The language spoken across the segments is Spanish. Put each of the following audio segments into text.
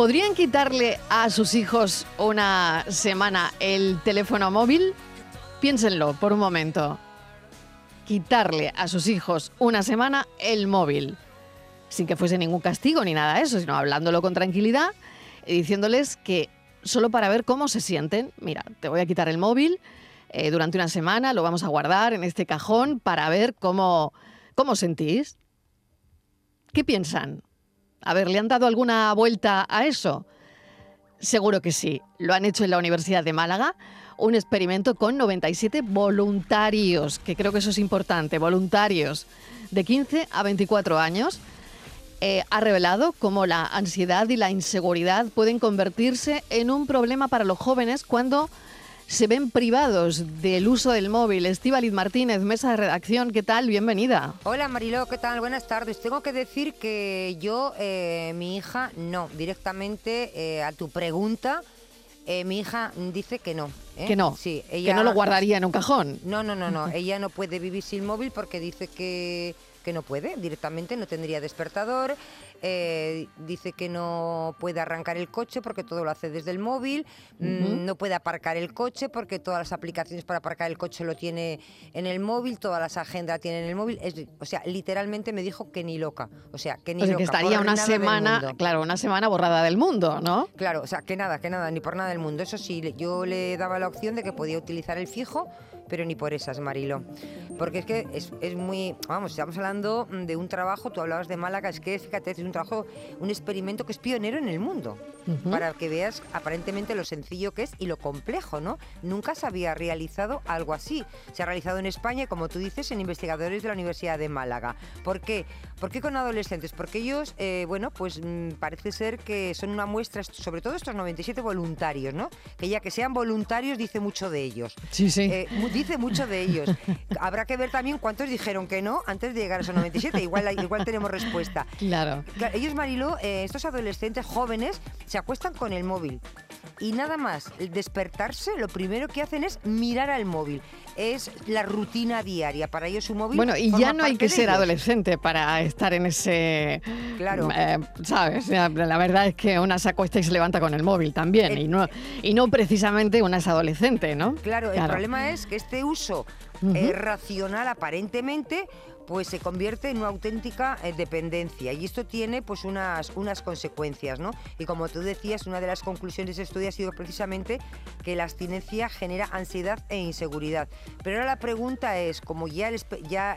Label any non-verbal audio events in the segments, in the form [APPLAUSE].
¿Podrían quitarle a sus hijos una semana el teléfono móvil? Piénsenlo por un momento. Quitarle a sus hijos una semana el móvil. Sin que fuese ningún castigo ni nada de eso, sino hablándolo con tranquilidad y diciéndoles que solo para ver cómo se sienten, mira, te voy a quitar el móvil eh, durante una semana, lo vamos a guardar en este cajón para ver cómo, cómo sentís. ¿Qué piensan? A ver, ¿le han dado alguna vuelta a eso? Seguro que sí. Lo han hecho en la Universidad de Málaga, un experimento con 97 voluntarios, que creo que eso es importante, voluntarios de 15 a 24 años. Eh, ha revelado cómo la ansiedad y la inseguridad pueden convertirse en un problema para los jóvenes cuando se ven privados del uso del móvil. Estíbaliz Martínez, mesa de redacción, ¿qué tal? Bienvenida. Hola Mariló, ¿qué tal? Buenas tardes. Tengo que decir que yo, eh, mi hija, no, directamente eh, a tu pregunta, eh, mi hija dice que no. Que no. Sí, ella, que no lo guardaría en un cajón. No, no, no, no. [LAUGHS] ella no puede vivir sin móvil porque dice que que no puede directamente, no tendría despertador, eh, dice que no puede arrancar el coche porque todo lo hace desde el móvil, mm, no puede aparcar el coche porque todas las aplicaciones para aparcar el coche lo tiene en el móvil, todas las agendas tienen en el móvil, o sea, literalmente me dijo que ni loca, o sea, que ni o sea, que estaría una semana, claro, una semana borrada del mundo, ¿no? Claro, o sea, que nada, que nada, ni por nada del mundo. Eso sí, yo le daba la opción de que podía utilizar el fijo pero ni por esas, Marilo. Porque es que es, es, muy, vamos, estamos hablando de un trabajo, tú hablabas de Málaga, es que fíjate, es un trabajo, un experimento que es pionero en el mundo, para que veas aparentemente lo sencillo que es y lo complejo, ¿no? Nunca se había realizado algo así. Se ha realizado en España, como tú dices, en investigadores de la Universidad de Málaga. ¿Por qué? ¿Por qué con adolescentes? Porque ellos, eh, bueno, pues mm, parece ser que son una muestra, sobre todo estos 97 voluntarios, ¿no? Que ya que sean voluntarios dice mucho de ellos. Sí, sí. Eh, dice mucho de ellos. [LAUGHS] Habrá que ver también cuántos dijeron que no antes de llegar a esos 97. Igual, igual tenemos respuesta. Claro. Ellos, Marilo, eh, estos adolescentes jóvenes, se acuestan con el móvil. Y nada más, despertarse, lo primero que hacen es mirar al móvil. Es la rutina diaria. Para ellos su móvil. Bueno, y ya no hay que ser adolescente para estar en ese. Claro. Eh, ¿Sabes? La verdad es que una se acuesta y se levanta con el móvil también. y, no, y no precisamente una es adolescente, ¿no? Claro, el problema es que este uso eh, racional aparentemente pues se convierte en una auténtica eh, dependencia y esto tiene pues unas, unas consecuencias, ¿no? Y como tú decías, una de las conclusiones de estudio ha sido precisamente que la abstinencia genera ansiedad e inseguridad. Pero ahora la pregunta es, como ya el,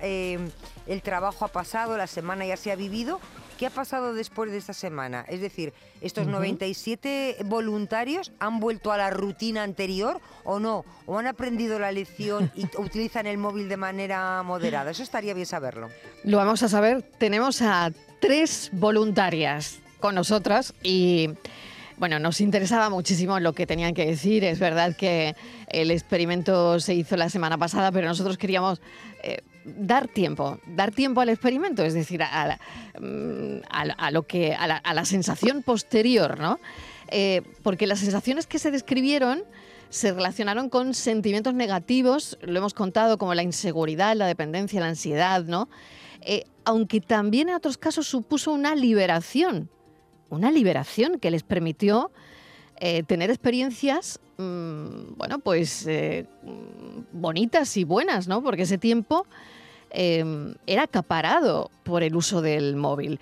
eh, el trabajo ha pasado, la semana ya se ha vivido, ¿Qué ha pasado después de esta semana? Es decir, ¿estos 97 voluntarios han vuelto a la rutina anterior o no? ¿O han aprendido la lección y [LAUGHS] utilizan el móvil de manera moderada? Eso estaría bien saberlo. Lo vamos a saber. Tenemos a tres voluntarias con nosotras y... Bueno, nos interesaba muchísimo lo que tenían que decir. Es verdad que el experimento se hizo la semana pasada, pero nosotros queríamos eh, dar tiempo, dar tiempo al experimento, es decir, a, mm, lo que, a la, sensación posterior, ¿no? Eh, porque las sensaciones que se describieron se relacionaron con sentimientos negativos, lo hemos contado, como la inseguridad, la dependencia, la ansiedad, ¿no? Eh, aunque también en otros casos supuso una liberación, una liberación que les permitió eh, tener experiencias, mm, bueno, pues bonitas y buenas, ¿no? Porque ese tiempo Em, era acaparado por el uso del móvil.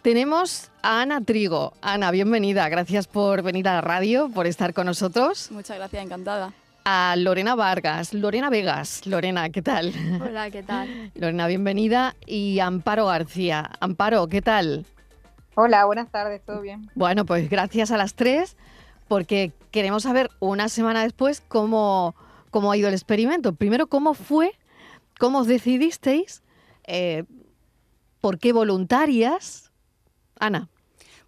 Tenemos a Ana Trigo. Ana, bienvenida. Gracias por venir a la radio, por estar con nosotros. Muchas gracias, encantada. A Lorena Vargas, Lorena Vegas. Lorena, ¿qué tal? Hola, ¿qué tal? [LAUGHS] Lorena, bienvenida. Y Amparo García. Amparo, ¿qué tal? Hola, buenas tardes, ¿todo bien? Bueno, pues gracias a las tres, porque queremos saber una semana después cómo, cómo ha ido el experimento. Primero, cómo fue ¿Cómo os decidisteis? Eh, ¿Por qué voluntarias? Ana.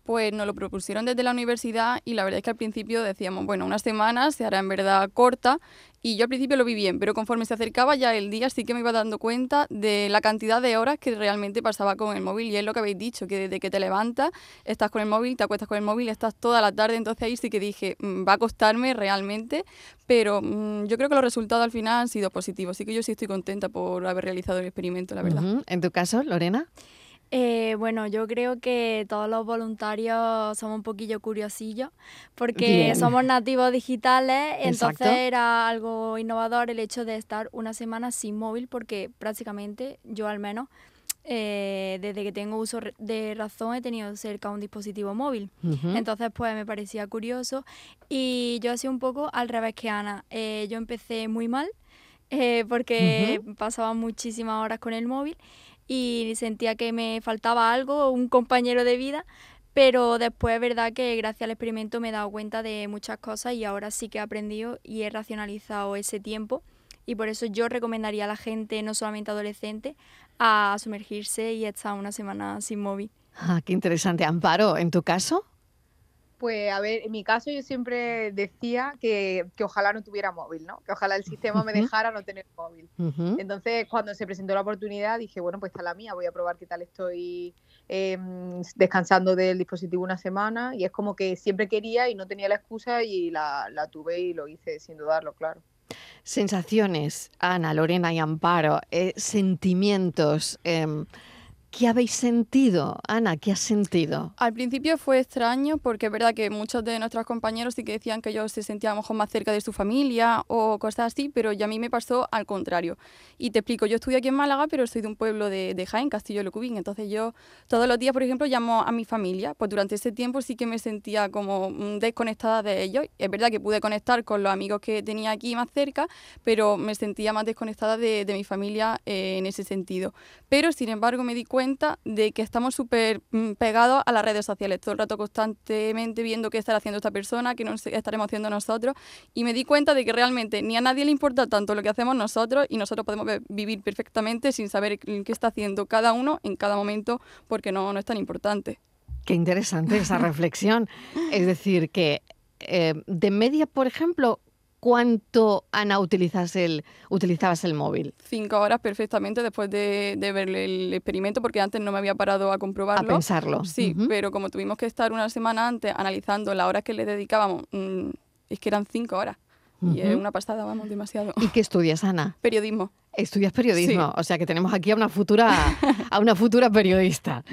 Pues nos lo propusieron desde la universidad y la verdad es que al principio decíamos, bueno, unas semanas se hará en verdad corta y yo al principio lo vi bien, pero conforme se acercaba ya el día sí que me iba dando cuenta de la cantidad de horas que realmente pasaba con el móvil y es lo que habéis dicho, que desde que te levantas estás con el móvil, te acuestas con el móvil, estás toda la tarde, entonces ahí sí que dije, mm, va a costarme realmente, pero mm, yo creo que los resultados al final han sido positivos, así que yo sí estoy contenta por haber realizado el experimento, la verdad. ¿En tu caso, Lorena? Eh, bueno, yo creo que todos los voluntarios somos un poquillo curiosillos porque Bien. somos nativos digitales, entonces era algo innovador el hecho de estar una semana sin móvil porque prácticamente yo al menos eh, desde que tengo uso de razón he tenido cerca un dispositivo móvil. Entonces, pues me parecía curioso. Y yo hacía un poco al revés que Ana. Eh, yo empecé muy mal eh, porque pasaba muchísimas horas con el móvil y sentía que me faltaba algo, un compañero de vida. Pero después es verdad que gracias al experimento me he dado cuenta de muchas cosas y ahora sí que he aprendido y he racionalizado ese tiempo. Y por eso yo recomendaría a la gente, no solamente adolescente, a sumergirse y estar una semana sin móvil. Ah, qué interesante. Amparo, ¿en tu caso? Pues a ver, en mi caso yo siempre decía que, que ojalá no tuviera móvil, ¿no? Que ojalá el sistema me dejara no tener móvil. Entonces, cuando se presentó la oportunidad, dije, bueno, pues está la mía, voy a probar qué tal estoy eh, descansando del dispositivo una semana. Y es como que siempre quería y no tenía la excusa y la, la tuve y lo hice sin dudarlo, claro. Sensaciones, Ana, Lorena y Amparo, eh, sentimientos. em, ¿Qué habéis sentido? Ana, ¿qué has sentido? Al principio fue extraño porque es verdad que muchos de nuestros compañeros sí que decían que ellos se sentían a lo mejor más cerca de su familia o cosas así, pero ya a mí me pasó al contrario. Y te explico, yo estudio aquí en Málaga, pero soy de un pueblo de, de Jaén, Castillo de Locubín. Entonces yo todos los días, por ejemplo, llamo a mi familia. Pues durante ese tiempo sí que me sentía como mm, desconectada de ellos. Es verdad que pude conectar con los amigos que tenía aquí más cerca, pero me sentía más desconectada de, de mi familia eh, en ese sentido. Pero sin embargo me di cuenta de que estamos súper mm, pegados a las redes sociales, todo el rato constantemente viendo qué estará haciendo esta persona, qué nos estaremos haciendo nosotros, y me di cuenta de que realmente ni a nadie le importa tanto lo que hacemos nosotros y nosotros podemos vivir perfectamente sin saber qué está haciendo cada uno en cada momento porque no, no es tan importante. Qué interesante esa [LAUGHS] reflexión. Es decir, que eh, de media, por ejemplo, ¿cuánto, Ana, utilizas el, utilizabas el móvil? Cinco horas perfectamente después de, de ver el experimento porque antes no me había parado a A comprobarlo. pensarlo. Sí, Ujú. pero como tuvimos que estar una semana antes analizando las horas que le dedicábamos, mm, es que eran cinco horas. Y es una pasada, vamos, demasiado. ¿Y qué estudias, Ana? Periodismo. Estudias periodismo, o sea que tenemos aquí a una futura, a una futura periodista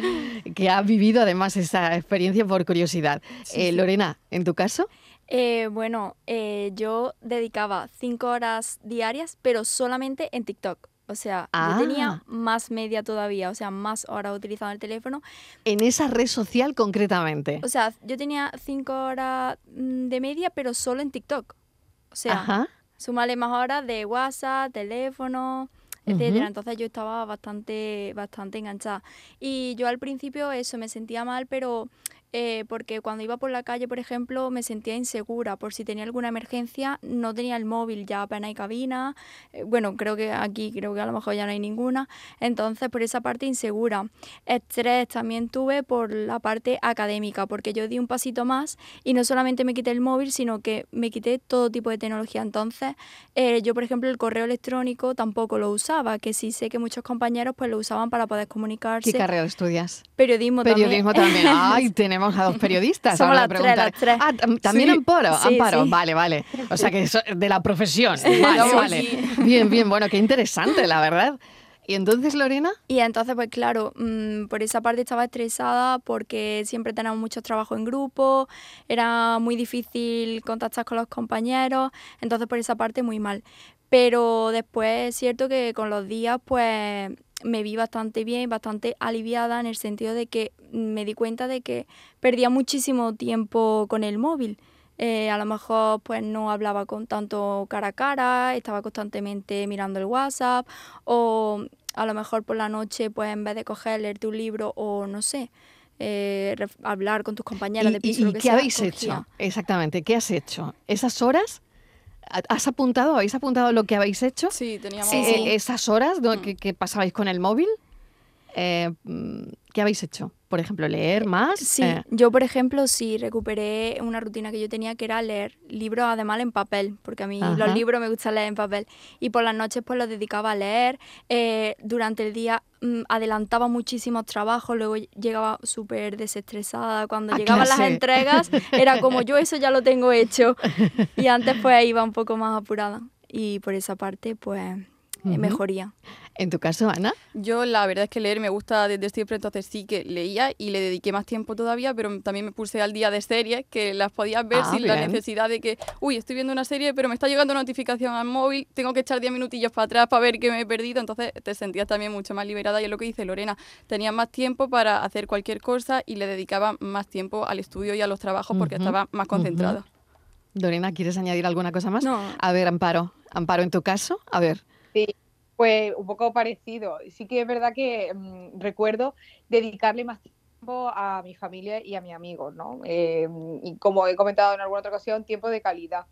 que ha vivido además esa experiencia por curiosidad. Sí, Eh, sí. Lorena, ¿en tu caso? Eh, bueno, eh, yo dedicaba cinco horas diarias, pero solamente en TikTok. O sea, Ah. yo tenía más media todavía, o sea, más horas utilizando el teléfono. En esa red social concretamente. O sea, yo tenía cinco horas mm, de media, pero solo en TikTok. O sea, Ajá. más horas de WhatsApp, teléfono, etcétera. Entonces yo estaba bastante, bastante enganchada. Y yo al principio eso me sentía mal, pero eh, porque cuando iba por la calle, por ejemplo, me sentía insegura por si tenía alguna emergencia, no tenía el móvil, ya apenas hay cabina. Eh, bueno, creo que aquí, creo que a lo mejor ya no hay ninguna. Entonces, por esa parte insegura. Estrés también tuve por la parte académica, porque yo di un pasito más y no solamente me quité el móvil, sino que me quité todo tipo de tecnología. Entonces, eh, yo, por ejemplo, el correo electrónico tampoco lo usaba, que sí sé que muchos compañeros pues lo usaban para poder comunicarse. ¿Qué carrera estudias? Periodismo, Periodismo también. también. [LAUGHS] Ay, tenemos a dos periodistas. Somos ahora las tres, preguntar. las tres. Ah, tam- también Sí, Amparo. sí, Amparo, sí. vale, vale. O sea que eso de la profesión. Vale, vale. Bien, bien, bueno, qué interesante, la verdad. ¿Y entonces, Lorena? Y entonces, pues claro, mm, por esa parte estaba estresada porque siempre teníamos mucho trabajo en grupo, era muy difícil contactar con los compañeros, entonces por esa parte muy mal. Pero después es cierto que con los días, pues me vi bastante bien, bastante aliviada en el sentido de que me di cuenta de que perdía muchísimo tiempo con el móvil. Eh, a lo mejor pues no hablaba con tanto cara a cara, estaba constantemente mirando el WhatsApp o a lo mejor por la noche pues en vez de coger, leerte un libro o no sé, eh, hablar con tus compañeras ¿Y, de y- piso, y lo que qué sea, habéis cogía. hecho? Exactamente, ¿qué has hecho? ¿Esas horas? ¿Ha- ¿Has apuntado? ¿Habéis apuntado lo que habéis hecho? Sí, teníamos... Sí, Eh, sí. ¿Esas horas. Mm. que, que pasabais con el móvil? Eh, mm, ¿Qué habéis hecho? Por ejemplo, leer más. Sí, Eh, yo por ejemplo sí recuperé una rutina que yo tenía que era leer libros además en papel, porque a mí Ajá. los libros me gusta leer en papel. Y por las noches pues los dedicaba a leer. eh, durante el día mm, adelantaba muchísimos trabajos, luego llegaba súper desestresada. Cuando A llegaban las entregas era como yo eso ya lo tengo hecho. [LAUGHS] Y antes pues iba un poco más apurada. Y por esa parte pues eh, mejoría. En tu caso, Ana. Yo la verdad es que leer me gusta desde siempre, entonces sí que leía y le dediqué más tiempo todavía, pero también me puse al día de series que las podías ver Ah, sin la necesidad de que, uy, estoy viendo una serie, pero me está llegando una notificación al móvil, tengo que echar 10 minutillos para atrás para ver que me he perdido, entonces te sentías también mucho más liberada y es lo que dice Lorena, tenías más tiempo para hacer cualquier cosa y le dedicaba más tiempo al estudio y a los trabajos porque Ujú, estaba más concentrada. Lorena, ¿quieres añadir alguna cosa más? No. A ver, Amparo. Amparo, en tu caso, a ver. Sí, pues un poco parecido. Sí que es verdad que mm, recuerdo dedicarle más tiempo a mi familia y a mis amigos, ¿no? Eh, y como he comentado en alguna otra ocasión, tiempo de calidad.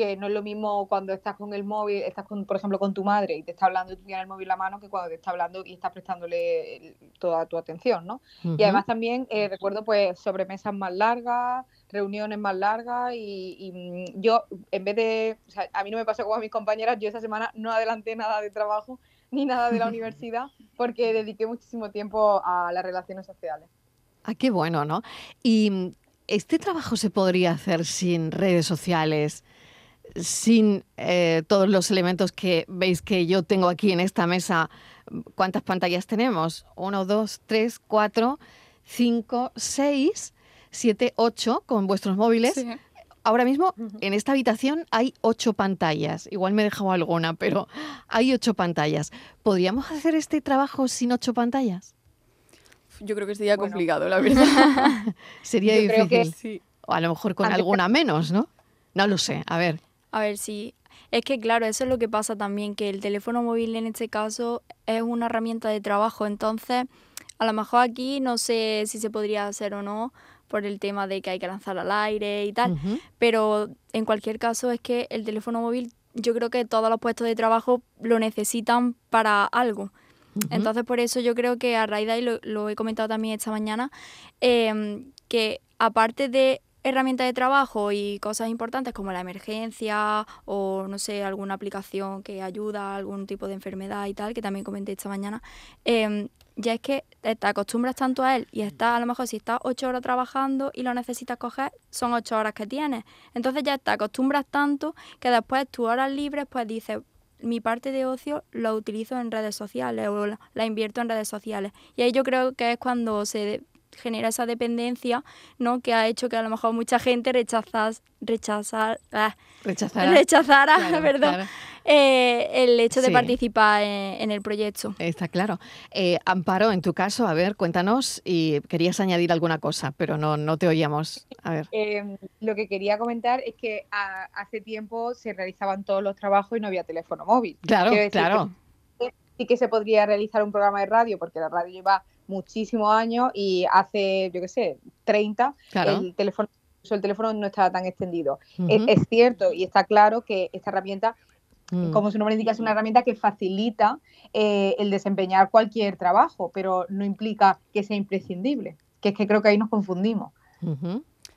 Que no es lo mismo cuando estás con el móvil, estás con, por ejemplo, con tu madre y te está hablando y tú tienes el móvil en la mano que cuando te está hablando y estás prestándole el- toda tu atención, ¿no? Y además también eh, recuerdo pues sobremesas más largas, reuniones más largas y, y, mm, yo en vez de, o sea, a mí no me pasó como a mis compañeras, yo esa semana no adelanté nada de trabajo [LAUGHS] ni nada de la universidad porque dediqué muchísimo tiempo a las relaciones sociales. Ah, qué bueno, ¿no? Y mm, este trabajo se podría hacer sin redes sociales, sin eh, todos los elementos que veis que yo tengo aquí en esta mesa. ¿Cuántas pantallas tenemos? Uno, dos, tres, cuatro, cinco, seis, siete, ocho con vuestros móviles. Sí. Ahora mismo en esta habitación hay ocho pantallas. Igual me he dejado alguna, pero hay ocho pantallas. ¿Podríamos hacer este trabajo sin ocho pantallas? Yo creo que sería Bueno. complicado, la [LAUGHS] verdad. Sería Yo creo que difícil. sí. O a lo mejor con Antes alguna menos, ¿no? No lo sé. A ver. A ver si... Es que claro, eso es lo que pasa también, que el teléfono móvil en este caso es una herramienta de trabajo, entonces a lo mejor aquí no sé si se podría hacer o no por el tema de que hay que lanzar al aire y tal, pero en cualquier caso es que el teléfono móvil yo creo que todos los puestos de trabajo lo necesitan para algo. Entonces, por eso yo creo que a raíz de ahí, lo, lo he comentado también esta mañana, em, que aparte de herramientas de trabajo y cosas importantes como la emergencia o, no sé, alguna aplicación que ayuda a algún tipo de enfermedad y tal, que también comenté esta mañana, em, ya es que te acostumbras tanto a él y estás, a lo mejor si estás ocho horas trabajando y lo necesitas coger, son ocho horas que tienes. Entonces ya te acostumbras tanto que después tus horas libres pues dices, mi parte de ocio lo utilizo en redes sociales o la, invierto en redes sociales. Y ahí yo creo que es cuando se genera esa dependencia, ¿no? Que ha hecho que a lo mejor mucha gente rechazas, rechazar, ah, rechazara, Claro, [LAUGHS] perdón, claro. eh, el hecho de Sí. participar en, en el proyecto. Está claro. Eh, Amparo, en tu caso, a ver, cuéntanos y querías añadir alguna cosa, pero no, no te oíamos. A ver. Eh, lo que quería comentar es que a- hace tiempo se realizaban todos los trabajos y no había teléfono móvil. Claro, decir claro. sí que se podría realizar un programa de radio, porque la radio lleva muchísimos años y hace, yo qué sé, 30, Claro. el teléfono, el teléfono no estaba tan extendido. Es, es cierto y está claro que esta herramienta, Mm. como su nombre indica, es una herramienta que facilita eh, el desempeñar cualquier trabajo, pero no implica que sea imprescindible, que es que creo que ahí nos confundimos.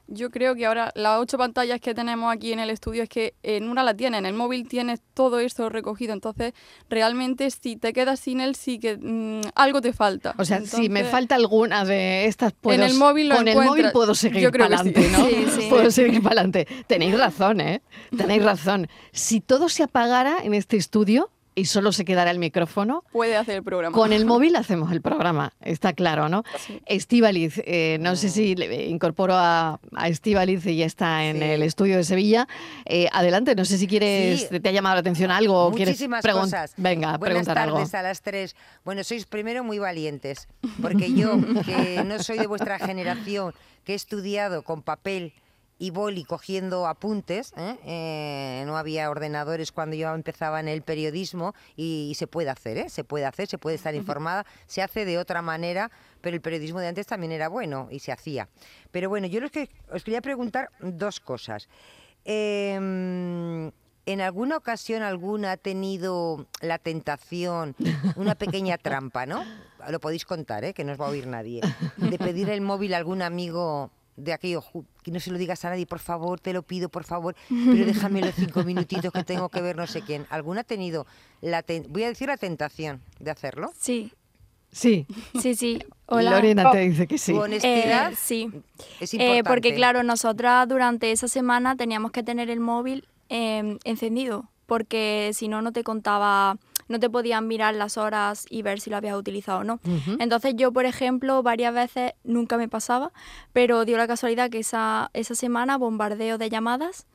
Yo creo que ahora las ocho pantallas que tenemos aquí en el estudio es que en una la tienes, en el móvil tienes todo esto recogido, entonces realmente si te quedas sin él sí que mm, algo te falta. O sea, si me falta alguna de estas, puedo, el móvil lo con el móvil puedo seguir para que sí. adelante, ¿no? Sí, sí. Puedo seguir para adelante. Tenéis razón, ¿eh? Tenéis razón. Si todo se apagara en este estudio y solo se quedara el micrófono, Puede hacer el programa. con el [LAUGHS] móvil hacemos el programa, está claro, ¿no? Sí. Estíbaliz, eh, no sé si le incorporo a, a Estíbaliz y ya está en Sí. el estudio de Sevilla. Eh, adelante, no sé si quieres, Sí. te ha llamado la atención algo o quieres Muchísimas pregun- cosas. Venga, Buenas preguntar algo. tardes a las tres. Bueno, sois primero muy valientes, porque yo, que no soy de vuestra generación, que he estudiado con papel y boli cogiendo apuntes, ¿eh? Eh, no había ordenadores cuando yo empezaba en el periodismo y, y se puede hacer, ¿eh? se puede hacer, se puede estar informada, se hace de otra manera, pero el periodismo de antes también era bueno y se hacía. Pero bueno, yo los que, os quería preguntar dos cosas. Em, ¿En alguna ocasión alguna ha tenido la tentación, una pequeña trampa, ¿no? Lo podéis contar, ¿eh? que no os va a oír nadie. De pedir el móvil a algún amigo de aquello, "Ju, que no se lo digas a nadie, por favor, te lo pido, por favor, pero déjame los cinco [LAUGHS] minutitos que tengo que ver no sé quién. ¿Alguna ha tenido la, ten- voy a decir la tentación de hacerlo? Sí, Sí, sí, sí. Hola. Lorena te dice que sí. Tu honestidad Eh, sí. es Eh, importante. porque claro, nosotras durante esa semana teníamos que tener el móvil eh, encendido, porque si no, no te contaba, no te podían mirar las horas y ver si lo habías utilizado o no. Entonces yo, por ejemplo, varias veces nunca me pasaba, pero dio la casualidad que esa, esa semana bombardeo de llamadas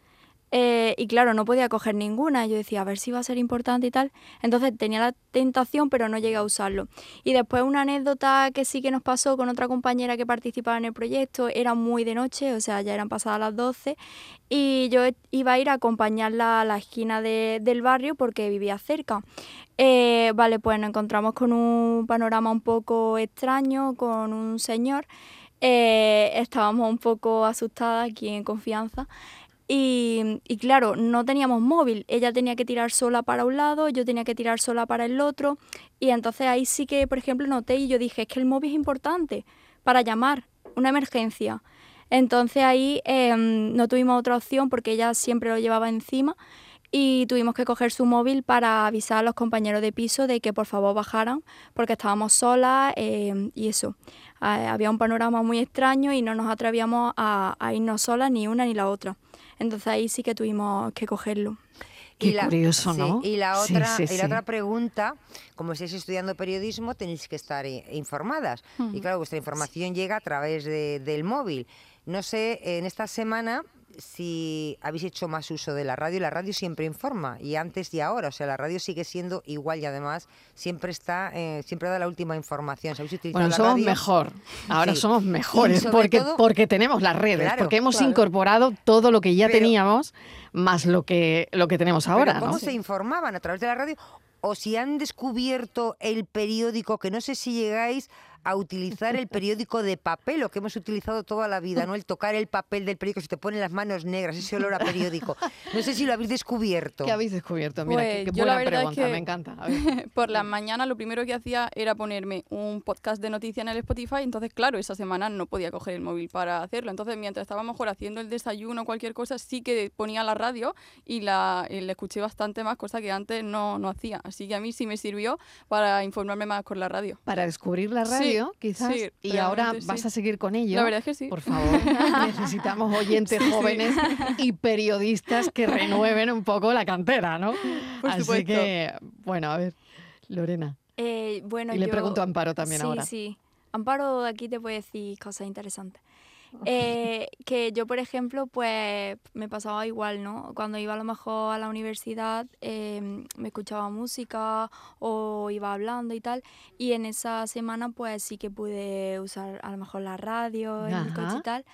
eh, y claro, no podía coger ninguna. Yo decía, a ver si va a ser importante y tal. Entonces tenía la tentación, pero no llegué a usarlo. Y después una anécdota que sí que nos pasó con otra compañera que participaba en el proyecto, era muy de noche, o sea, ya eran pasadas las 12, y yo e- iba a ir a acompañarla a la esquina de- del barrio porque vivía cerca. Eh, vale, pues nos encontramos con un panorama un poco extraño, con un señor. Eh, estábamos un poco asustadas aquí en confianza. Y, claro, no teníamos móvil. Ella tenía que tirar sola para un lado, yo tenía que tirar sola para el otro. Y entonces ahí sí que, por ejemplo, noté y yo dije, es que el móvil es importante para llamar, una emergencia. Entonces ahí em, no tuvimos otra opción porque ella siempre lo llevaba encima y tuvimos que coger su móvil para avisar a los compañeros de piso de que por favor bajaran porque estábamos solas em, y eso. Ah, había un panorama muy extraño y no nos atrevíamos a, a irnos solas ni una ni la otra. Entonces ahí sí que tuvimos que cogerlo. Qué curioso, sí, ¿no? Y la otra, sí, y sí. la otra pregunta, como estáis estudiando periodismo, tenéis que estar eh, informadas. Y claro, vuestra información llega a través de- del móvil. No sé, en esta semana si habéis hecho más uso de la radio. La radio siempre informa, y antes y ahora. O sea, la radio sigue siendo igual y además siempre está, eh, siempre da la última información. ¿Sabéis utilizar Bueno, somos radio? mejor. Ahora Sí. somos mejores porque, todo- porque tenemos las redes, Claro, porque hemos claro. incorporado todo lo que ya Pero- teníamos más lo que, lo que tenemos ahora, ¿Cómo ¿no? se informaban? ¿A través de la radio? O si han descubierto el periódico, que no sé si llegáis a utilizar el periódico de papel, lo que hemos utilizado toda la vida, ¿no? El tocar el papel del periódico, se te ponen las manos negras, ese olor a periódico. No sé si lo habéis descubierto. ¿Qué habéis descubierto? Mira, qué, Pues qué yo la buena verdad es pregunta, que- me encanta. A ver. [LAUGHS] Por las mañanas lo primero que hacía era ponerme un podcast de noticias en el Spotify, entonces claro, esa semana no podía coger el móvil para hacerlo. Entonces mientras estaba mejor haciendo el desayuno o cualquier cosa, sí que ponía la radio y la, y la escuché bastante más, cosa que antes no, no hacía. Así que a mí sí me sirvió para informarme más con la radio. Para descubrir la Sí, radio, quizás, sí, y ahora vas sí. a seguir con ello. La verdad es que sí. Por favor, [LAUGHS] necesitamos oyentes Sí, sí. jóvenes y periodistas que [LAUGHS] renueven un poco la cantera, ¿no? Por Así supuesto. que, bueno, a ver, Lorena. Eh, bueno, y le yo- pregunto a Amparo también sí, ahora. Sí, Amparo aquí te puede decir cosas interesantes. Eh, que yo, por ejemplo, pues me pasaba igual, ¿no? Cuando iba a lo mejor a la universidad, eh, me escuchaba música o iba hablando y tal. Y en esa semana, pues sí que pude usar a lo mejor la radio en el coche y tal.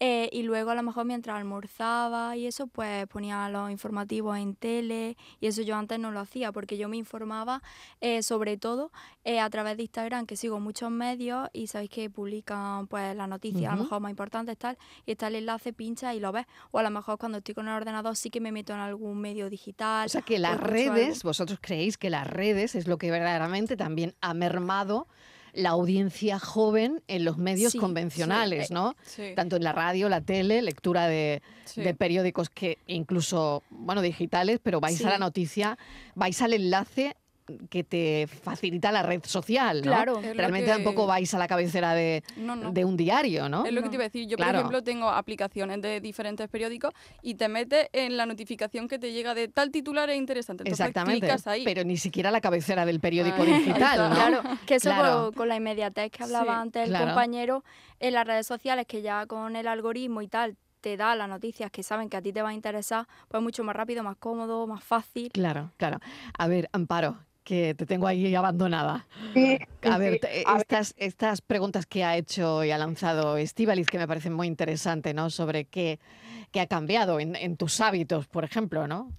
Eh, y luego a lo mejor mientras almorzaba y eso, pues ponía los informativos en tele y eso yo antes no lo hacía porque yo me informaba eh, sobre todo eh, a través de Instagram, que sigo muchos medios y sabéis que publican pues las noticias a lo mejor más importantes tal y está el enlace, pincha y lo ves. O a lo mejor cuando estoy con el ordenador sí que me meto en algún medio digital. O sea que las redes, vosotros creéis que las redes es lo que verdaderamente también ha mermado la audiencia joven en los medios Sí, convencionales, eh, ¿no? Sí, Tanto en la radio, la tele, lectura de, de periódicos que incluso, bueno, digitales, pero vais a la noticia, vais al enlace que te facilita la red social, ¿no? Claro. Es Realmente que- tampoco vais a la cabecera de, No, no. de un diario, ¿no? Es lo que te iba a decir. Yo, Claro. por ejemplo, tengo aplicaciones de diferentes periódicos y te metes en la notificación que te llega de tal titular es interesante. Entonces Exactamente, clicas ahí. pero ni siquiera la cabecera del periódico Ah, [LAUGHS] digital. Claro, que eso Claro. con, con la inmediatez que hablaba Sí, antes el claro. compañero en las redes sociales, que ya con el algoritmo y tal te da las noticias que saben que a ti te va a interesar, pues mucho más rápido, más cómodo, más fácil. Claro, claro. A ver, Amparo, que te tengo ahí abandonada. Sí, A sí, ver, sí. te- A ver, estas, estas preguntas que ha hecho y ha lanzado Estíbaliz, que me parecen muy interesantes, ¿no? Sobre qué, qué ha cambiado en, en tus hábitos, por ejemplo, ¿no?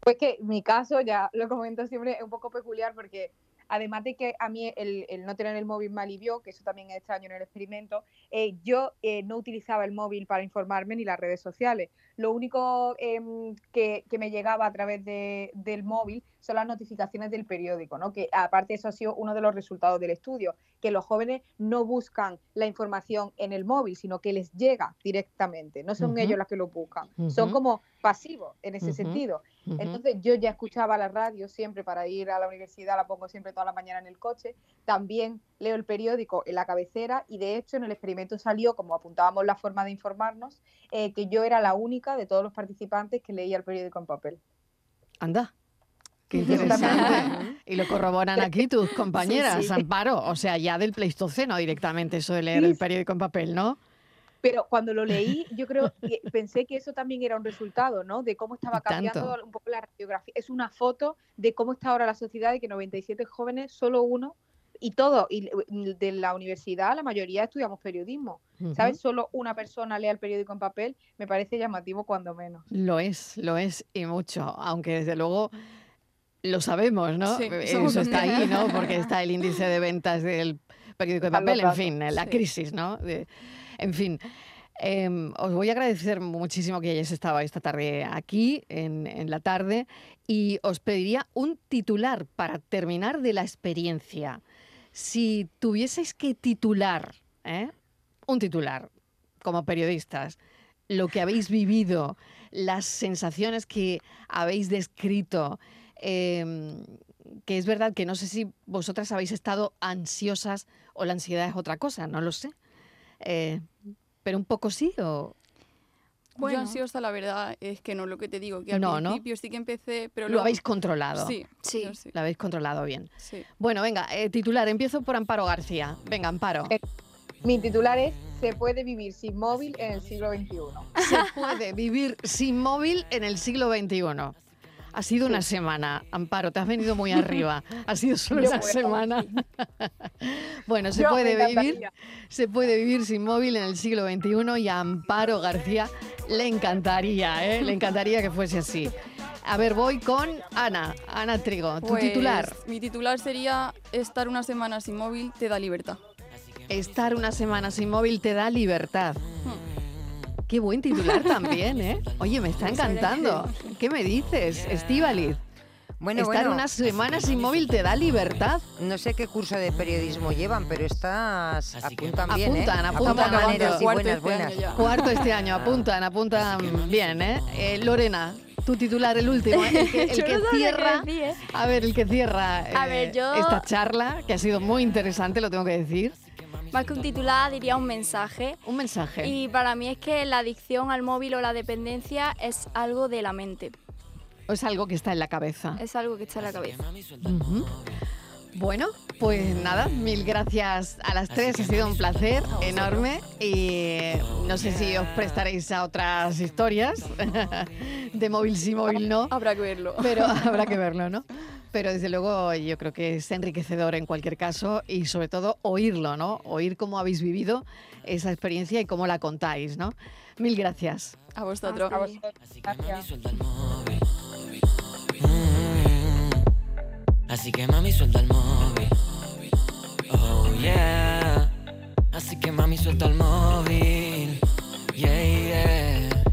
Pues que mi caso, ya lo comento siempre, es un poco peculiar porque además de que a mí el, el no tener el móvil me alivió, que eso también es extraño en el experimento, eh, yo eh, no utilizaba el móvil para informarme ni las redes sociales. Lo único em, que, que me llegaba a través de- del móvil son las notificaciones del periódico, ¿no? que aparte eso ha sido uno de los resultados del estudio, que los jóvenes no buscan la información en el móvil, sino que les llega directamente, no son ellos los que lo buscan, son como pasivos en ese sentido. Entonces yo ya escuchaba la radio siempre para ir a la universidad, la pongo siempre toda la mañana en el coche. También leo el periódico en la cabecera y de hecho en el experimento salió, como apuntábamos la forma de informarnos, eh, que yo era la única de todos los participantes que leía el periódico en papel. Anda. Qué interesante. y lo corroboran aquí tus compañeras, Amparo. O sea, ya del Pleistoceno directamente, eso de leer el periódico en papel, ¿no? Pero cuando lo leí, yo creo [LAUGHS] que pensé que eso también era un resultado, ¿no? De cómo estaba cambiando un poco la radiografía. Es una foto de cómo está ahora la sociedad y que 97 jóvenes, solo uno, y todo, y de la universidad la mayoría estudiamos periodismo. ¿Sabes? Solo una persona lea el periódico en papel, me parece llamativo cuando menos. Lo es, lo es, y mucho, aunque desde luego lo sabemos, ¿no? Eso está ahí, ¿no? [LAUGHS] Porque está el índice de ventas del periódico de papel, en fin, la crisis, ¿no? En fin. Em, os voy a agradecer muchísimo que hayáis estado esta tarde aquí, en, la tarde, y os pediría un titular para terminar de la experiencia. Si tuvieseis que titular, ¿eh? un titular, como periodistas, lo que habéis vivido, las sensaciones que habéis descrito, em, que es verdad que no sé si vosotras habéis estado ansiosas o la ansiedad es otra cosa, no lo sé. Eh, pero un poco sí o... Bueno. Yo ansiosa, la verdad, es que no lo que te digo, que al principio sí que empecé, pero Lo habéis controlado. Sí, sí. Lo habéis controlado bien. Bueno, venga, eh, titular, empiezo por Amparo García. Venga, Amparo. Eh, mi titular es Se puede vivir sin móvil en el siglo XXI. Se puede vivir sin móvil en el siglo XXI. Ha sido una semana, Amparo, te has venido muy arriba. Ha sido [LAUGHS] solo una semana. [LAUGHS] bueno, se puede vivir, se puede vivir sin móvil en el siglo XXI y a Amparo García le encantaría, ¿eh? le encantaría que fuese así. A ver, voy con Ana, Ana Trigo, tu pues, titular. Mi titular sería estar una semana sin móvil te da libertad. Estar una semana sin móvil te da libertad. Qué buen titular también, ¿eh? Oye, me está encantando. ¿Qué me dices, Estíbaliz? Bueno, Estar unas semanas sin móvil te da libertad. No sé qué curso de periodismo llevan, pero estas apuntan bien, apuntan, ¿eh? Apuntan, apuntan. Cuarto este buenas, Cuarto este año, apuntan, apuntan bien, ¿eh? ¿eh? Lorena, tu titular, el último, ¿eh? el que, el [LAUGHS] que cierra. ¿eh? A ver, el que cierra esta charla, que ha sido muy interesante, lo tengo que decir. Más que un titular, diría un mensaje. Un mensaje. Y para mí es que la adicción al móvil o la dependencia es algo de la mente. O es algo que está en la cabeza. Es algo que está en la cabeza. Bueno, pues nada, mil gracias a las tres, ha sido un placer enorme y no sé si os prestaréis a otras historias [LAUGHS] de móvil sí, móvil no. Habrá que verlo. Pero habrá que verlo, ¿no? [LAUGHS] Pero desde luego yo creo que es enriquecedor en cualquier caso y sobre todo oírlo, ¿no? Oír cómo habéis vivido esa experiencia y cómo la contáis, ¿no? Mil gracias. A vosotros. A vosotros. Así que mami suelta el móvil. Oh yeah. Así que mami suelta el móvil. Yeah, yeah.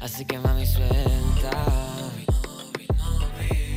Así que mami suelta.